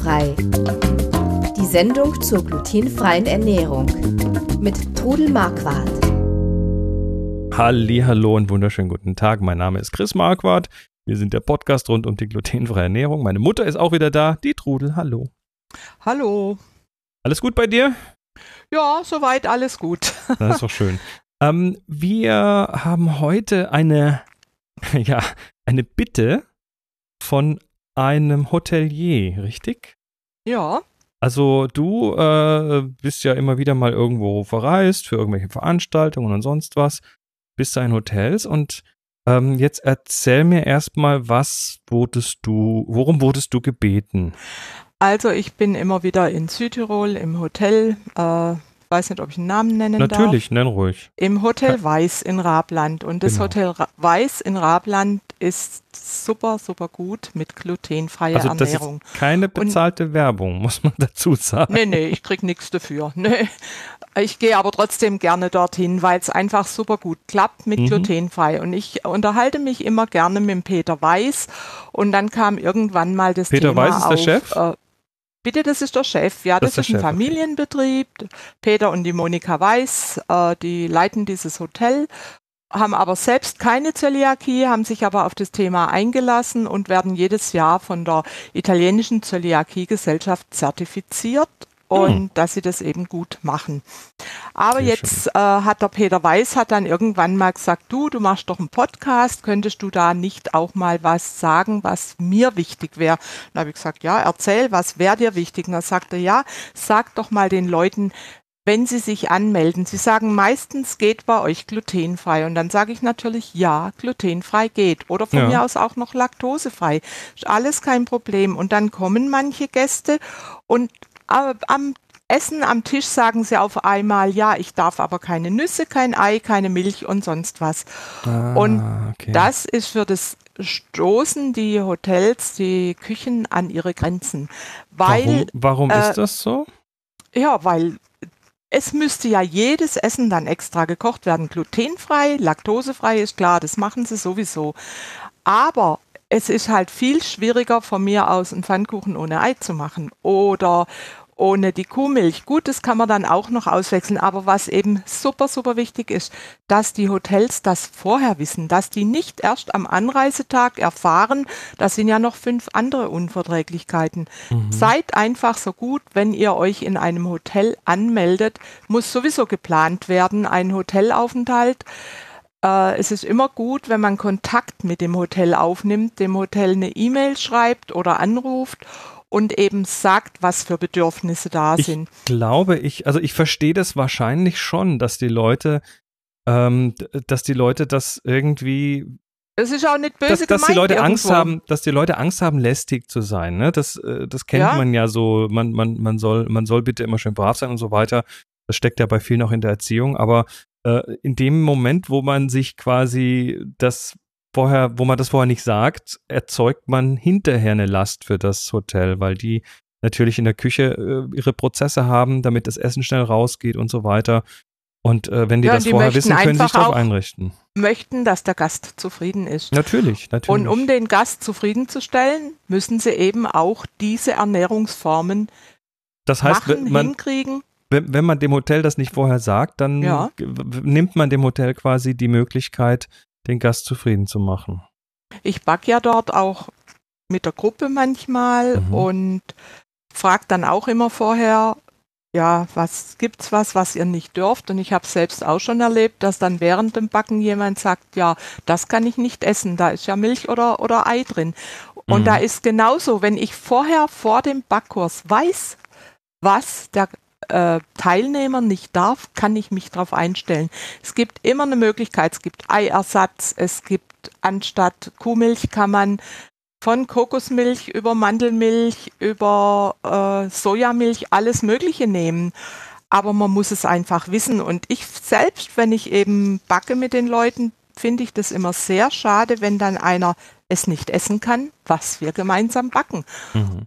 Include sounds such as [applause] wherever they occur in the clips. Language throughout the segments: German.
Glutenfrei. Die Sendung zur glutenfreien Ernährung mit Trudel Marquardt. Hallo und wunderschönen guten Tag. Mein Name ist Chris Marquardt. Wir sind der Podcast rund um die glutenfreie Ernährung. Meine Mutter ist auch wieder da, die Trudel. Hallo. Hallo. Alles gut bei dir? Ja, soweit alles gut. [laughs] Das ist doch schön. Ähm, wir haben heute eine, [laughs] ja, eine Bitte von einem Hotelier, richtig? Ja. Also du äh, bist ja immer wieder mal irgendwo verreist für irgendwelche Veranstaltungen und sonst was, bist da in Hotels und ähm, jetzt erzähl mir erstmal, was wurdest du, worum wurdest du gebeten? Also ich bin immer wieder in Südtirol im Hotel, äh, weiß nicht, ob ich einen Namen nennen Natürlich, darf. Natürlich, nenn ruhig. Im Hotel Weiß in Rabland. Und das Genau. Hotel Ra Weiß in Rabland ist super, super gut mit glutenfreier Also das ist Ernährung. keine bezahlte Werbung, muss man [laughs] dazu sagen. Nee, nee, ich krieg nichts dafür. [laughs] Nee. Ich gehe aber trotzdem gerne dorthin, weil es einfach super gut klappt mit Mhm. glutenfrei. Und ich unterhalte mich immer gerne mit Peter Weiß. Und dann kam irgendwann mal das Peter Thema Weiß ist der auf, Chef? Äh, bitte, das ist der Chef. Ja, Das das, ist der ist ein Chef, okay. Familienbetrieb. Peter und die Monika Weiß, äh, die leiten dieses Hotel haben aber selbst keine Zöliakie, haben sich aber auf das Thema eingelassen und werden jedes Jahr von der italienischen Zöliakie-Gesellschaft zertifiziert und dass sie das eben gut machen. Aber Sehr jetzt äh, hat der Peter Weiß hat dann irgendwann mal gesagt, du, du machst doch einen Podcast, könntest du da nicht auch mal was sagen, was mir wichtig wäre? Dann habe ich gesagt, ja, erzähl, was wäre dir wichtig? Und dann sagte er, ja, sag doch mal den Leuten, wenn sie sich anmelden. Sie sagen meistens geht bei euch glutenfrei. Und dann sage ich natürlich, ja, glutenfrei geht. Oder von Ja. mir aus auch noch laktosefrei. Ist alles kein Problem. Und dann kommen manche Gäste und äh, am Essen am Tisch sagen sie auf einmal, ja, ich darf aber keine Nüsse, kein Ei, keine Milch und sonst was. Ah, Und okay. Das ist für das stoßen die Hotels, die Küchen an ihre Grenzen. Weil, warum warum äh, ist das so? ja, weil es müsste ja jedes Essen dann extra gekocht werden. Glutenfrei, laktosefrei ist klar, das machen sie sowieso. Aber es ist halt viel schwieriger von mir aus einen Pfannkuchen ohne Ei zu machen oder ohne die Kuhmilch. Gut, das kann man dann auch noch auswechseln, aber was eben super, super wichtig ist, dass die Hotels das vorher wissen, dass die nicht erst am Anreisetag erfahren, da sind ja noch fünf andere Unverträglichkeiten. Seid einfach so gut, wenn ihr euch in einem Hotel anmeldet, muss sowieso geplant werden, ein Hotelaufenthalt. Äh, es ist immer gut, wenn man Kontakt mit dem Hotel aufnimmt, dem Hotel eine E-Mail schreibt oder anruft und eben sagt, was für Bedürfnisse da Ich sind. glaube, ich, also ich verstehe das wahrscheinlich schon, dass die Leute, ähm, dass die Leute das irgendwie, Es ist auch nicht böse dass, dass die Leute Angst irgendwo. haben, dass die Leute Angst haben, lästig zu sein. Ne? Das, äh, das kennt Ja. man ja so. Man, man, man soll, man soll bitte immer schön brav sein und so weiter. Das steckt ja bei vielen auch in der Erziehung. Aber äh, in dem Moment, wo man sich quasi das vorher, wo man das vorher nicht sagt, erzeugt man hinterher eine Last für das Hotel, weil die natürlich in der Küche äh, ihre Prozesse haben, damit das Essen schnell rausgeht und so weiter. Und äh, wenn die Ja, das die vorher wissen, können sie sich darauf einrichten. Möchten, dass der Gast zufrieden ist. Natürlich, natürlich. Und um den Gast zufriedenzustellen, müssen sie eben auch diese Ernährungsformen das heißt, machen, wenn man, hinkriegen. wenn, wenn man dem Hotel das nicht vorher sagt, dann Ja. nimmt man dem Hotel quasi die Möglichkeit, den Gast zufrieden zu machen. Ich back ja dort auch mit der Gruppe manchmal Mhm. und frag dann auch immer vorher, ja, was gibt's was, was ihr nicht dürft? Und ich habe selbst auch schon erlebt, dass dann während dem Backen jemand sagt, ja, das kann ich nicht essen, da ist ja Milch oder, oder Ei drin. Und Mhm. da ist genauso, wenn ich vorher vor dem Backkurs weiß, was der äh, Teilnehmer nicht darf, kann ich mich darauf einstellen. Es gibt immer eine Möglichkeit, es gibt Eiersatz, es gibt anstatt Kuhmilch kann man von Kokosmilch über Mandelmilch, über äh, Sojamilch, alles Mögliche nehmen. Aber man muss es einfach wissen. Und ich selbst, wenn ich eben backe mit den Leuten, finde ich das immer sehr schade, wenn dann einer es nicht essen kann, was wir gemeinsam backen. Mhm.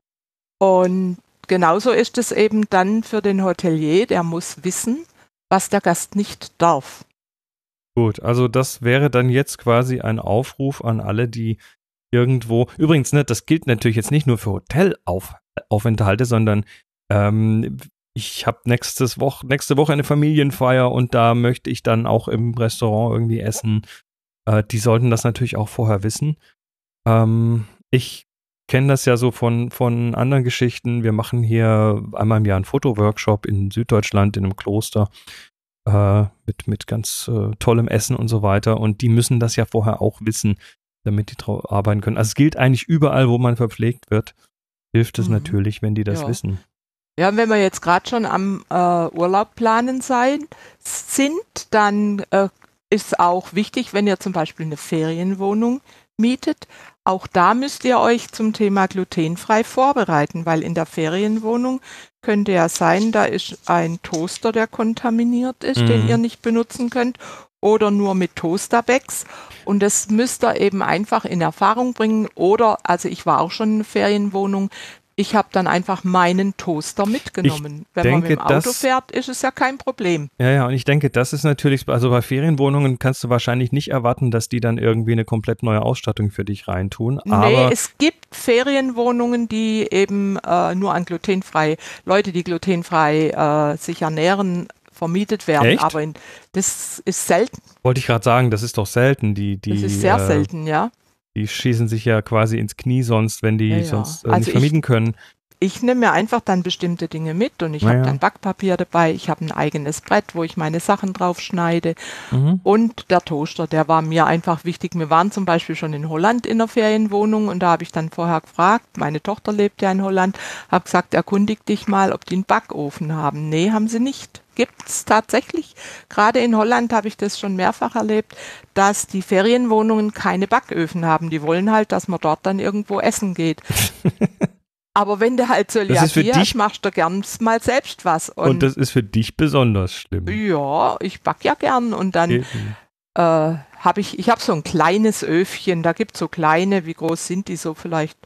Und genauso ist es eben dann für den Hotelier, der muss wissen, was der Gast nicht darf. Gut, also das wäre dann jetzt quasi ein Aufruf an alle, die irgendwo. Übrigens, ne, das gilt natürlich jetzt nicht nur für Hotelaufenthalte, sondern ähm, ich habe nächstes Woche, nächste Woche eine Familienfeier und da möchte ich dann auch im Restaurant irgendwie essen. Äh, die sollten das natürlich auch vorher wissen. Ähm, ich kenne das ja so von, von anderen Geschichten. Wir machen hier einmal im Jahr einen Fotoworkshop in Süddeutschland in einem Kloster äh, mit, mit ganz äh, tollem Essen und so weiter. Und die müssen das ja vorher auch wissen, damit die arbeiten können. Also es gilt eigentlich überall, wo man verpflegt wird, hilft es mhm. natürlich, wenn die das ja. wissen. Ja, wenn wir jetzt gerade schon am äh, Urlaub planen sein, sind, dann äh, ist auch wichtig, wenn ihr zum Beispiel eine Ferienwohnung mietet, auch da müsst ihr euch zum Thema glutenfrei vorbereiten, weil in der Ferienwohnung könnte ja sein, da ist ein Toaster, der kontaminiert ist, mhm. den ihr nicht benutzen könnt oder nur mit Toasterbags. Und das müsst ihr eben einfach in Erfahrung bringen. Oder, also ich war auch schon in einer Ferienwohnung, ich habe dann einfach meinen Toaster mitgenommen. Ich Wenn denke, man mit dem Auto das, fährt, ist es ja kein Problem. Ja, ja, und ich denke, das ist natürlich, also bei Ferienwohnungen kannst du wahrscheinlich nicht erwarten, dass die dann irgendwie eine komplett neue Ausstattung für dich reintun. Aber nee, es gibt Ferienwohnungen, die eben äh, nur an glutenfrei, Leute, die glutenfrei äh, sich ernähren, vermietet werden. Echt? Aber in, das ist selten. Wollte ich gerade sagen, das ist doch selten. Die, die, Das ist sehr äh, selten, ja. Die schießen sich ja quasi ins Knie sonst, wenn die Ja, sonst äh, Also nicht ich- vermieten können. Ich nehme mir einfach dann bestimmte Dinge mit und ich Naja. habe dann Backpapier dabei, ich habe ein eigenes Brett, wo ich meine Sachen drauf schneide Mhm. und der Toaster, der war mir einfach wichtig. Wir waren zum Beispiel schon in Holland in der Ferienwohnung und da habe ich dann vorher gefragt, meine Tochter lebt ja in Holland, habe gesagt, erkundig dich mal, ob die einen Backofen haben. Nee, haben sie nicht. Gibt's tatsächlich. Gerade in Holland habe ich das schon mehrfach erlebt, dass die Ferienwohnungen keine Backöfen haben. Die wollen halt, dass man dort dann irgendwo essen geht. [laughs] Aber wenn du halt ist für Zöliakie dich- hast, machst du gern mal selbst was. Und, Und, das ist für dich besonders schlimm. ja, ich back ja gern und dann äh, habe ich, ich habe so ein kleines Öfchen, da gibt so kleine, wie groß sind die so vielleicht?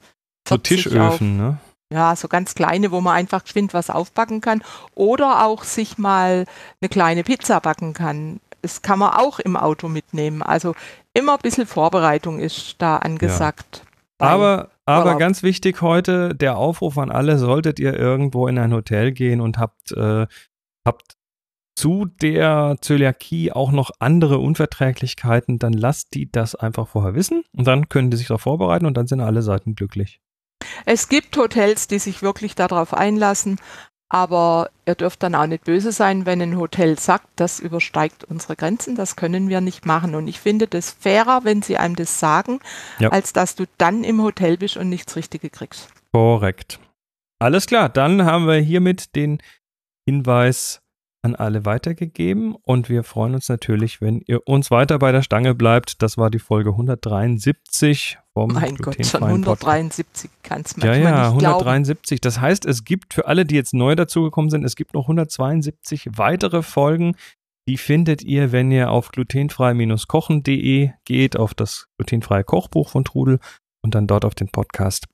So 40 Tischöfen, ne? Ja, so ganz kleine, wo man einfach geschwind was aufbacken kann. Oder auch sich mal eine kleine Pizza backen kann. Das kann man auch im Auto mitnehmen. Also immer ein bisschen Vorbereitung ist da angesagt. bei- Aber, aber Urlaub. ganz wichtig heute, der Aufruf an alle, solltet ihr irgendwo in ein Hotel gehen und habt, äh, habt zu der Zöliakie auch noch andere Unverträglichkeiten, dann lasst die das einfach vorher wissen und dann können die sich darauf vorbereiten und dann sind alle Seiten glücklich. Es gibt Hotels, die sich wirklich darauf einlassen, aber ihr dürft dann auch nicht böse sein, wenn ein Hotel sagt, das übersteigt unsere Grenzen, das können wir nicht machen. Und ich finde das fairer, wenn sie einem das sagen, Ja. als dass du dann im Hotel bist und nichts Richtige kriegst. Korrekt. Alles klar, dann haben wir hiermit den Hinweis an alle weitergegeben und wir freuen uns natürlich, wenn ihr uns weiter bei der Stange bleibt. Das war die Folge 173 vom mein Gott, schon glutenfreien Podcast. 173 kannst Ja, manchmal ja, nicht glauben. 173. Das heißt, es gibt für alle, die jetzt neu dazugekommen sind, es gibt noch 172 weitere Folgen. Die findet ihr, wenn ihr auf glutenfrei-kochen.de geht, auf das glutenfreie Kochbuch von Trudel und dann dort auf den Podcast.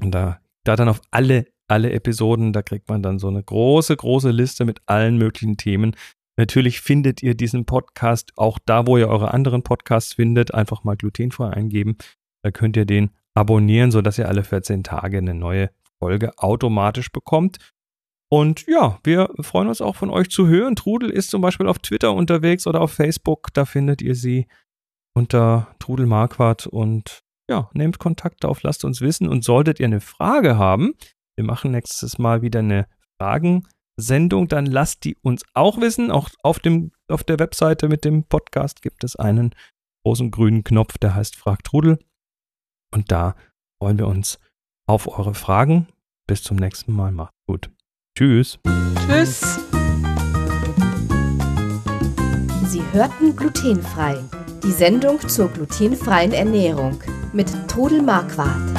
Und da, da dann auf alle, alle Episoden, da kriegt man dann so eine große, große Liste mit allen möglichen Themen. Natürlich findet ihr diesen Podcast auch da, wo ihr eure anderen Podcasts findet. Einfach mal glutenfrei eingeben. Da könnt ihr den abonnieren, sodass ihr alle 14 Tage eine neue Folge automatisch bekommt. Und ja, wir freuen uns auch von euch zu hören. Trudel ist zum Beispiel auf Twitter unterwegs oder auf Facebook. Da findet ihr sie unter Trudel Marquardt und ja, nehmt Kontakt auf, lasst uns wissen. Und solltet ihr eine Frage haben, wir machen nächstes Mal wieder eine Fragensendung, dann lasst die uns auch wissen. Auch auf, dem, auf der Webseite mit dem Podcast gibt es einen großen grünen Knopf, der heißt Frag Trudel. Und da freuen wir uns auf eure Fragen. Bis zum nächsten Mal. Macht's gut. Tschüss. Tschüss. Sie hörten glutenfrei. Die Sendung zur glutenfreien Ernährung mit Todel Marquardt.